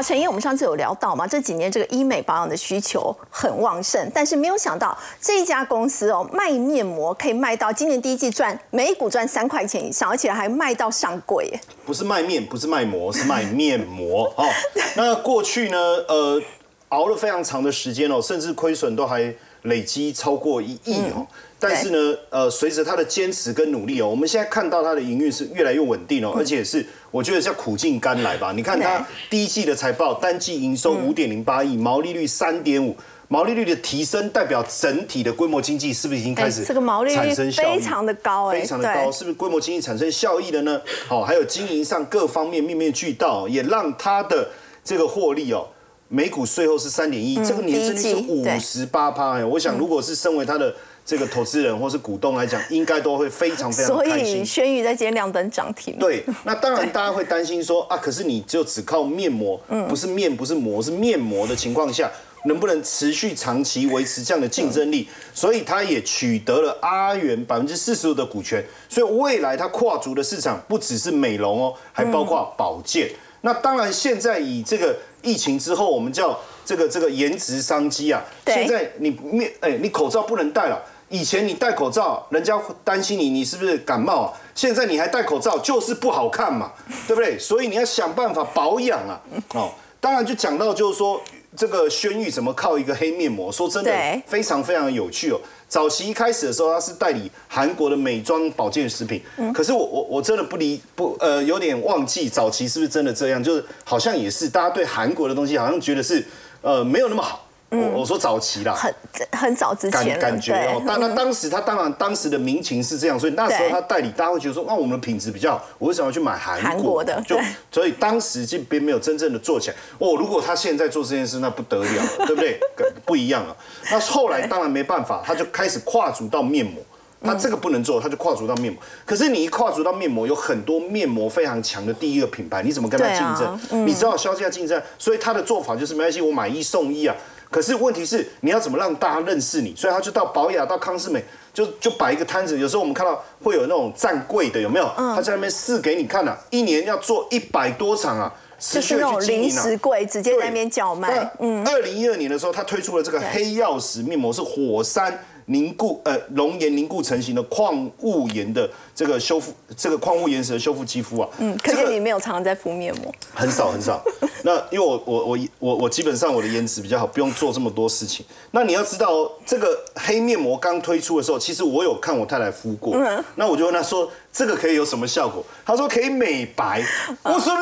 陈毅，我们上次有聊到嘛？这几年这个医美保养的需求很旺盛，但是没有想到这一家公司哦，卖面膜可以卖到今年第一季赚每股赚三块钱以上，而且还卖到上柜。不是卖面，不是卖膜，是卖面膜哦。*laughs* 那过去呢，呃，熬了非常长的时间哦，甚至亏损都还累积超过一亿哦。但是呢，呃，随着他的坚持跟努力哦，我们现在看到他的营运是越来越稳定哦，而且是我觉得叫苦尽甘来吧。你看他第一季的财报，单季营收五点零八亿，毛利率三点五，毛利率的提升代表整体的规模经济是不是已经开始这个毛利率非常的高，非常的高，是不是规模经济产生效益的呢？好，还有经营上各方面面面俱到，也让他的这个获利哦，每股税后是三点一，这个年增率是五十八趴哎，我想如果是身为他的。这个投资人或是股东来讲，*laughs* 应该都会非常非常开心。所以轩宇在今天亮灯涨停。对，*laughs* 那当然大家会担心说啊，可是你就只靠面膜，不是面不是膜是面膜的情况下，能不能持续长期维持这样的竞争力？所以他也取得了阿元百分之四十五的股权，所以未来他跨足的市场不只是美容哦，还包括保健。那当然现在以这个疫情之后，我们叫这个这个颜值商机啊，现在你面哎你口罩不能戴了。以前你戴口罩，人家担心你，你是不是感冒啊？现在你还戴口罩，就是不好看嘛，*laughs* 对不对？所以你要想办法保养啊。*laughs* 哦，当然就讲到就是说，这个轩玉怎么靠一个黑面膜？说真的，非常非常有趣哦。早期一开始的时候，他是代理韩国的美妆保健食品，可是我我我真的不理不呃，有点忘记早期是不是真的这样？就是好像也是，大家对韩国的东西好像觉得是呃没有那么好。我我说早期啦，很很早之前感感觉哦，但那当时他当然当时的民情是这样，所以那时候他代理，大家会觉得说，那我们的品质比较，我为什么要去买韩国的？就所以当时这边没有真正的做起来。哦，如果他现在做这件事，那不得了了，对不对？不一样了。那后来当然没办法，他就开始跨足到面膜，他这个不能做，他就跨足到面膜。可是你一跨足到面膜，有很多面膜非常强的第一个品牌，你怎么跟他竞争？你知道销价竞争，所以他的做法就是没关系，我买一送一啊。可是问题是，你要怎么让大家认识你？所以他就到保雅、到康士美，就就摆一个摊子。有时候我们看到会有那种站柜的，有没有？他在那边试给你看啊，一年要做一百多场啊，就是那种零食柜，直接在那边叫卖。嗯，二零一二年的时候，他推出了这个黑曜石面膜，是火山凝固呃熔岩凝固成型的矿物岩的这个修复，这个矿物岩石的修复肌肤啊，嗯，可是你没有常常在敷面膜，*laughs* 很少很少。那因为我我我我我基本上我的颜值比较好，不用做这么多事情。那你要知道哦，这个黑面膜刚推出的时候，其实我有看我太太敷过，那我就问她说这个可以有什么效果？她说可以美白。我说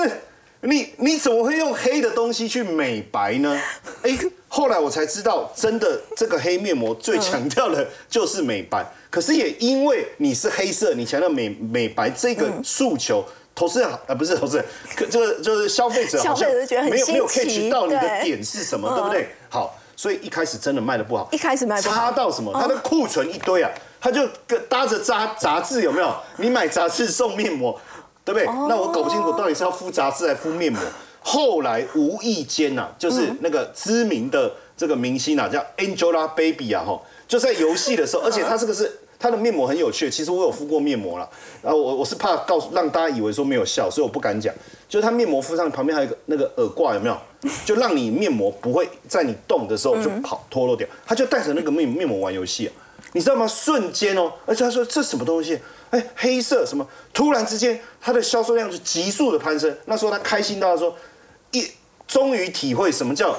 你你怎么会用黑的东西去美白呢？哎，后来我才知道，真的这个黑面膜最强调的就是美白。可是也因为你是黑色，你强调美美白这个诉求，投资人啊不是投资人，这个就是消费者好像没有没有 catch 到你的点是什么，对不对？好，所以一开始真的卖的不好，一开始卖差到什么？它的库存一堆啊，他就跟搭着杂杂志有没有？你买杂志送面膜。对不对？那我搞不清楚到底是要敷杂志还是敷面膜。后来无意间呐，就是那个知名的这个明星啊，叫 Angelababy 啊，哈，就在游戏的时候，而且他这个是他的面膜很有趣。其实我有敷过面膜了，然后我我是怕告诉让大家以为说没有效，所以我不敢讲。就是他面膜敷上旁边还有一个那个耳挂，有没有？*laughs* 就让你面膜不会在你动的时候就跑脱落掉。他就带着那个面面膜玩游戏啊，你知道吗？瞬间哦，而且他说这什么东西？哎，黑色什么？突然之间，它的销售量就急速的攀升。那时候他开心到说，一终于体会什么叫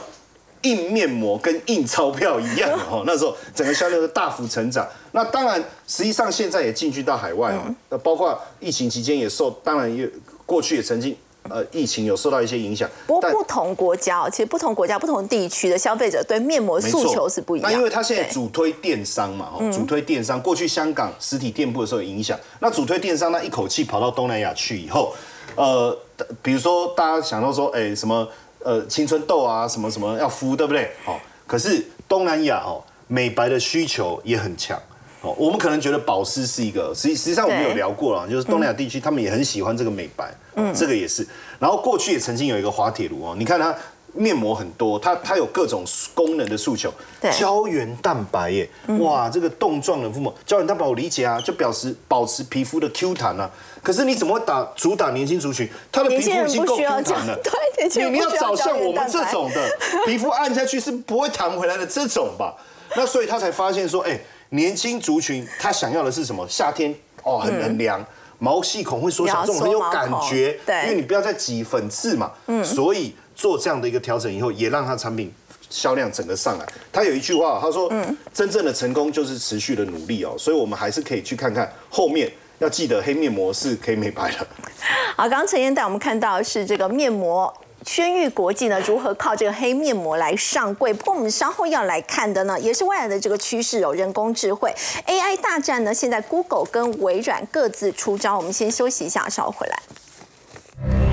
印面膜跟印钞票一样 *laughs* 哦。那时候整个销量都大幅成长。那当然，实际上现在也进军到海外哦。那包括疫情期间也受，当然也过去也曾经。呃，疫情有受到一些影响，不过不同国家哦，其实不同国家、不同地区的消费者对面膜诉求是不一样。那因为它现在主推电商嘛，哦，主推电商，过去香港实体店铺的时候有影响，那主推电商，那一口气跑到东南亚去以后，呃，比如说大家想到说，哎，什么呃青春痘啊，什么什么要敷，对不对？好，可是东南亚哦，美白的需求也很强。哦，我们可能觉得保湿是一个，实际实际上我们有聊过了，就是东南亚地区他们也很喜欢这个美白，嗯，这个也是。然后过去也曾经有一个滑铁卢哦，你看它面膜很多，它它有各种功能的诉求，胶原蛋白耶，哇，这个冻状的敷膜，胶原蛋白我理解啊，就表示保持皮肤的 Q 弹啊。可是你怎么会打主打年轻族群？他的皮肤已经够 Q 弹了，*laughs* 对，你你要找像我们这种的 *laughs* 皮肤按下去是不会弹回来的这种吧？那所以他才发现说，哎。年轻族群他想要的是什么？夏天哦，很很凉，毛细孔会缩小，这种很有感觉。对，因为你不要再挤粉刺嘛。嗯。所以做这样的一个调整以后，也让他产品销量整个上来。他有一句话，他说：“嗯，真正的成功就是持续的努力哦。”所以我们还是可以去看看后面，要记得黑面膜是可以美白的。*laughs* 好，刚刚陈燕带我们看到是这个面膜。轩誉国际呢，如何靠这个黑面膜来上柜？不过我们稍后要来看的呢，也是未来的这个趋势，有人工智慧 AI 大战呢。现在 Google 跟微软各自出招，我们先休息一下，稍后回来。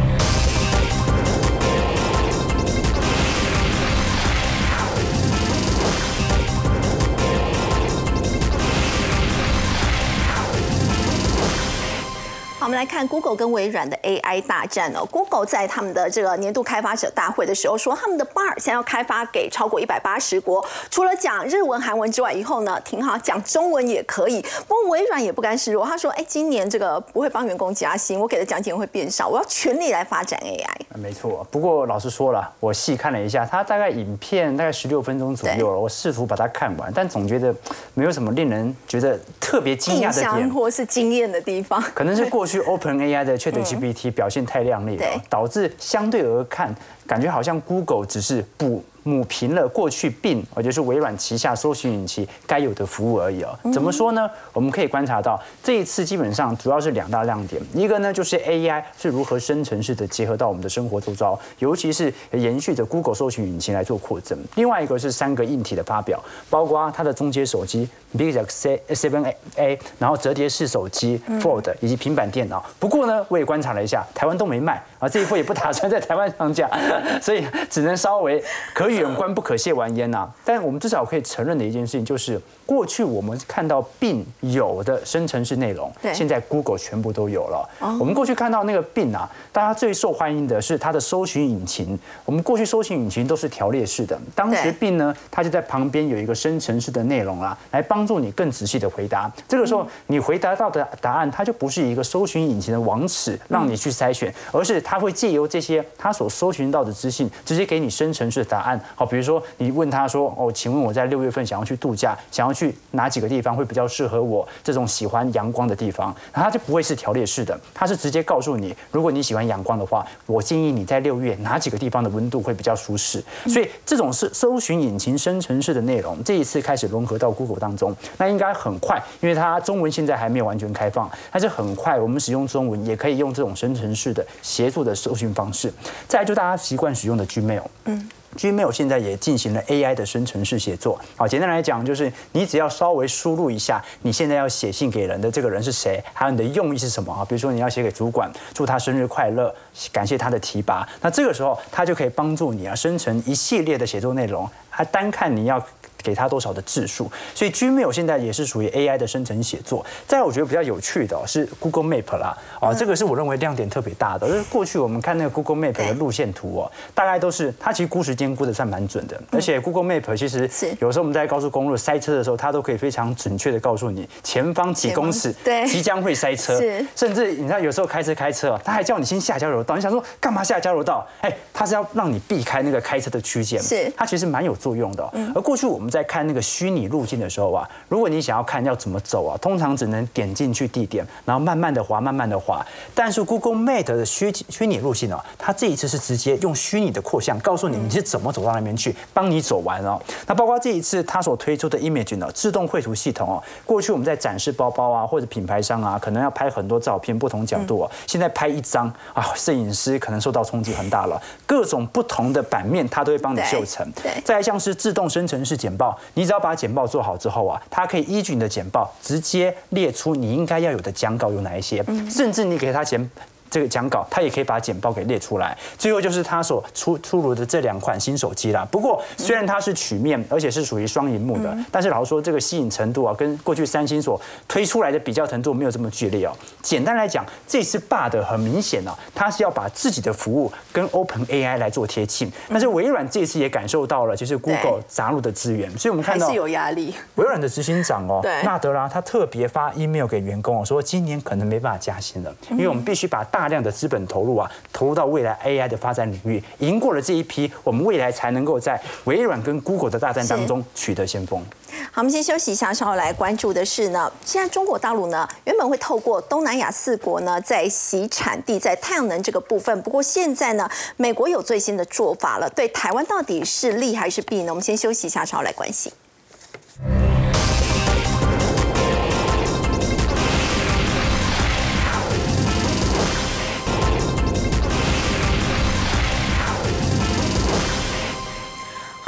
们来看 Google 跟微软的 AI 大战哦。Google 在他们的这个年度开发者大会的时候说，他们的 Bar 现在要开发给超过一百八十国，除了讲日文、韩文之外，以后呢挺好，讲中文也可以。不过微软也不甘示弱，他说：“哎，今年这个不会帮员工加薪，我给的奖金会变少，我要全力来发展 AI。”没错，不过老实说了，我细看了一下，他大概影片大概十六分钟左右了，我试图把它看完，但总觉得没有什么令人觉得特别惊讶的点，或是惊艳的地方，可能是过去。Open AI 的 ChatGPT 表现太亮丽了，导致相对而看，感觉好像 Google 只是补。母平了过去并，或者是微软旗下搜寻引擎该有的服务而已哦。怎么说呢？我们可以观察到，这一次基本上主要是两大亮点，一个呢就是 AI 是如何生成式的结合到我们的生活周遭，尤其是延续着 Google 搜寻引擎来做扩增。另外一个是三个硬体的发表，包括它的中阶手机 Pixel Seven A，然后折叠式手机 Fold 以及平板电脑。不过呢，我也观察了一下，台湾都没卖啊，这一波也不打算在台湾上架，所以只能稍微可以。远观不可亵玩焉呐，但我们至少可以承认的一件事情就是。过去我们看到病有的生成式内容，现在 Google 全部都有了。我们过去看到那个病啊，大家最受欢迎的是它的搜寻引擎。我们过去搜寻引擎都是条列式的，当时病呢，它就在旁边有一个生成式的内容啊，来帮助你更仔细的回答。这个时候你回答到的答案，它就不是一个搜寻引擎的网址让你去筛选，而是它它会借由这些它所搜寻到的资讯，直接给你生成式的答案。好，比如说你问他说，哦，请问我在六月份想要去度假，想要去哪几个地方会比较适合我这种喜欢阳光的地方，那它就不会是条列式的，它是直接告诉你，如果你喜欢阳光的话，我建议你在六月哪几个地方的温度会比较舒适。所以这种是搜寻引擎生成式的内容，这一次开始融合到 Google 当中，那应该很快，因为它中文现在还没有完全开放，但是很快我们使用中文也可以用这种生成式的协助的搜寻方式。再来就大家习惯使用的 Gmail，嗯。Gmail 现在也进行了 AI 的生成式写作。好，简单来讲，就是你只要稍微输入一下，你现在要写信给人的这个人是谁，还有你的用意是什么啊？比如说你要写给主管，祝他生日快乐，感谢他的提拔，那这个时候他就可以帮助你啊生成一系列的写作内容。他单看你要。给他多少的字数，所以 Gmail 现在也是属于 AI 的生成写作。再我觉得比较有趣的是 Google Map 啦，啊，这个是我认为亮点特别大的。就是过去我们看那个 Google Map 的路线图哦，大概都是它其实估时间估的算蛮准的，而且 Google Map 其实有时候我们在高速公路塞车的时候，它都可以非常准确的告诉你前方几公尺即将会塞车，甚至你知道有时候开车开车，它还叫你先下交流道，你想说干嘛下交流道？哎，它是要让你避开那个开车的区间，是。它其实蛮有作用的。而过去我们在看那个虚拟路径的时候啊，如果你想要看要怎么走啊，通常只能点进去地点，然后慢慢的滑，慢慢的滑。但是 Google Map 的虚虚拟路径哦，它这一次是直接用虚拟的扩项告诉你你是怎么走到那边去，帮你走完哦。那包括这一次它所推出的 Image 呢，自动绘图系统哦，过去我们在展示包包啊或者品牌商啊，可能要拍很多照片，不同角度哦，现在拍一张啊，摄影师可能受到冲击很大了，各种不同的版面它都会帮你秀成。对，再像是自动生成式简报，你只要把简报做好之后啊，他可以依据你的简报直接列出你应该要有的讲稿有哪一些，甚至你给他简。这个讲稿，他也可以把简报给列出来。最后就是他所出出炉的这两款新手机啦。不过虽然它是曲面，而且是属于双荧幕的，但是老实说，这个吸引程度啊，跟过去三星所推出来的比较程度没有这么剧烈哦。简单来讲，这次霸的很明显啊，它是要把自己的服务跟 Open AI 来做贴近。但是微软这次也感受到了，就是 Google 砸入的资源，所以我们看到是有压力。微软的执行长哦，纳德拉他特别发 email 给员工哦，说今年可能没办法加薪了，因为我们必须把大。量的资本投入啊，投入到未来 AI 的发展领域，赢过了这一批，我们未来才能够在微软跟 Google 的大战当中取得先锋。好，我们先休息一下，稍后来关注的是呢，现在中国大陆呢，原本会透过东南亚四国呢，在洗产地，在太阳能这个部分，不过现在呢，美国有最新的做法了，对台湾到底是利还是弊呢？我们先休息一下，稍后来关心。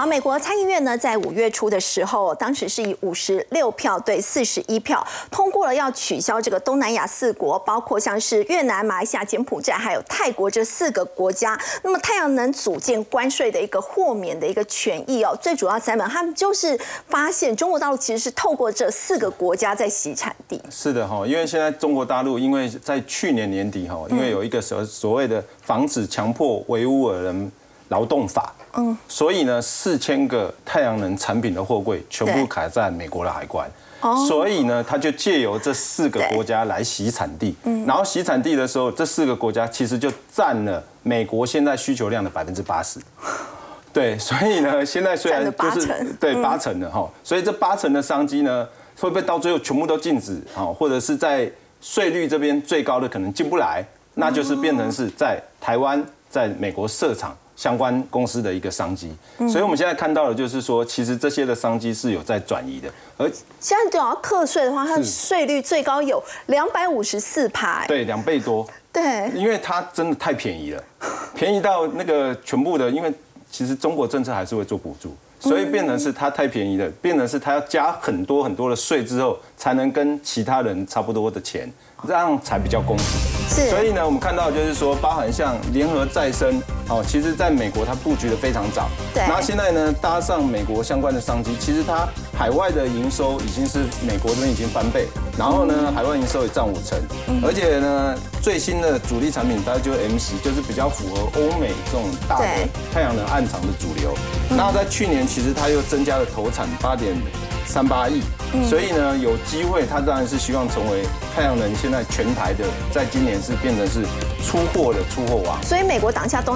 美国参议院呢，在五月初的时候，当时是以五十六票对四十一票通过了要取消这个东南亚四国，包括像是越南、马来西亚、柬埔寨还有泰国这四个国家，那么太阳能组建关税的一个豁免的一个权益哦。最主要三门，他们就是发现中国大陆其实是透过这四个国家在洗产地。是的哈，因为现在中国大陆因为在去年年底哈，因为有一个所所谓的防止强迫维吾尔人劳动法。嗯，所以呢，四千个太阳能产品的货柜全部卡在美国的海关，所以呢，他就借由这四个国家来洗产地，然后洗产地的时候，这四个国家其实就占了美国现在需求量的百分之八十，对，*laughs* 所以呢，现在虽然就是对八成的哈，所以这八成的商机呢，会不会到最后全部都禁止？啊？或者是在税率这边最高的可能进不来，那就是变成是在台湾在美国设厂。相关公司的一个商机，所以我们现在看到的，就是说，其实这些的商机是有在转移的。而现在只要课税的话，它的税率最高有两百五十四趴，对，两倍多。对，因为它真的太便宜了，便宜到那个全部的，因为其实中国政策还是会做补助，所以变成是它太便宜了，变成是它要加很多很多的税之后，才能跟其他人差不多的钱。这样才比较公平。是，所以呢，我们看到就是说，包含像联合再生，哦，其实在美国它布局的非常早。对。那现在呢，搭上美国相关的商机，其实它海外的营收已经是美国这边已经翻倍，然后呢，海外营收也占五成，而且呢，最新的主力产品大概就是 M 十，就是比较符合欧美这种大的太阳能暗场的主流。那在去年其实它又增加了投产八点。三八亿，所以呢，有机会他当然是希望成为太阳能现在全台的，在今年是变成是出货的出货王。所以美国挡下东南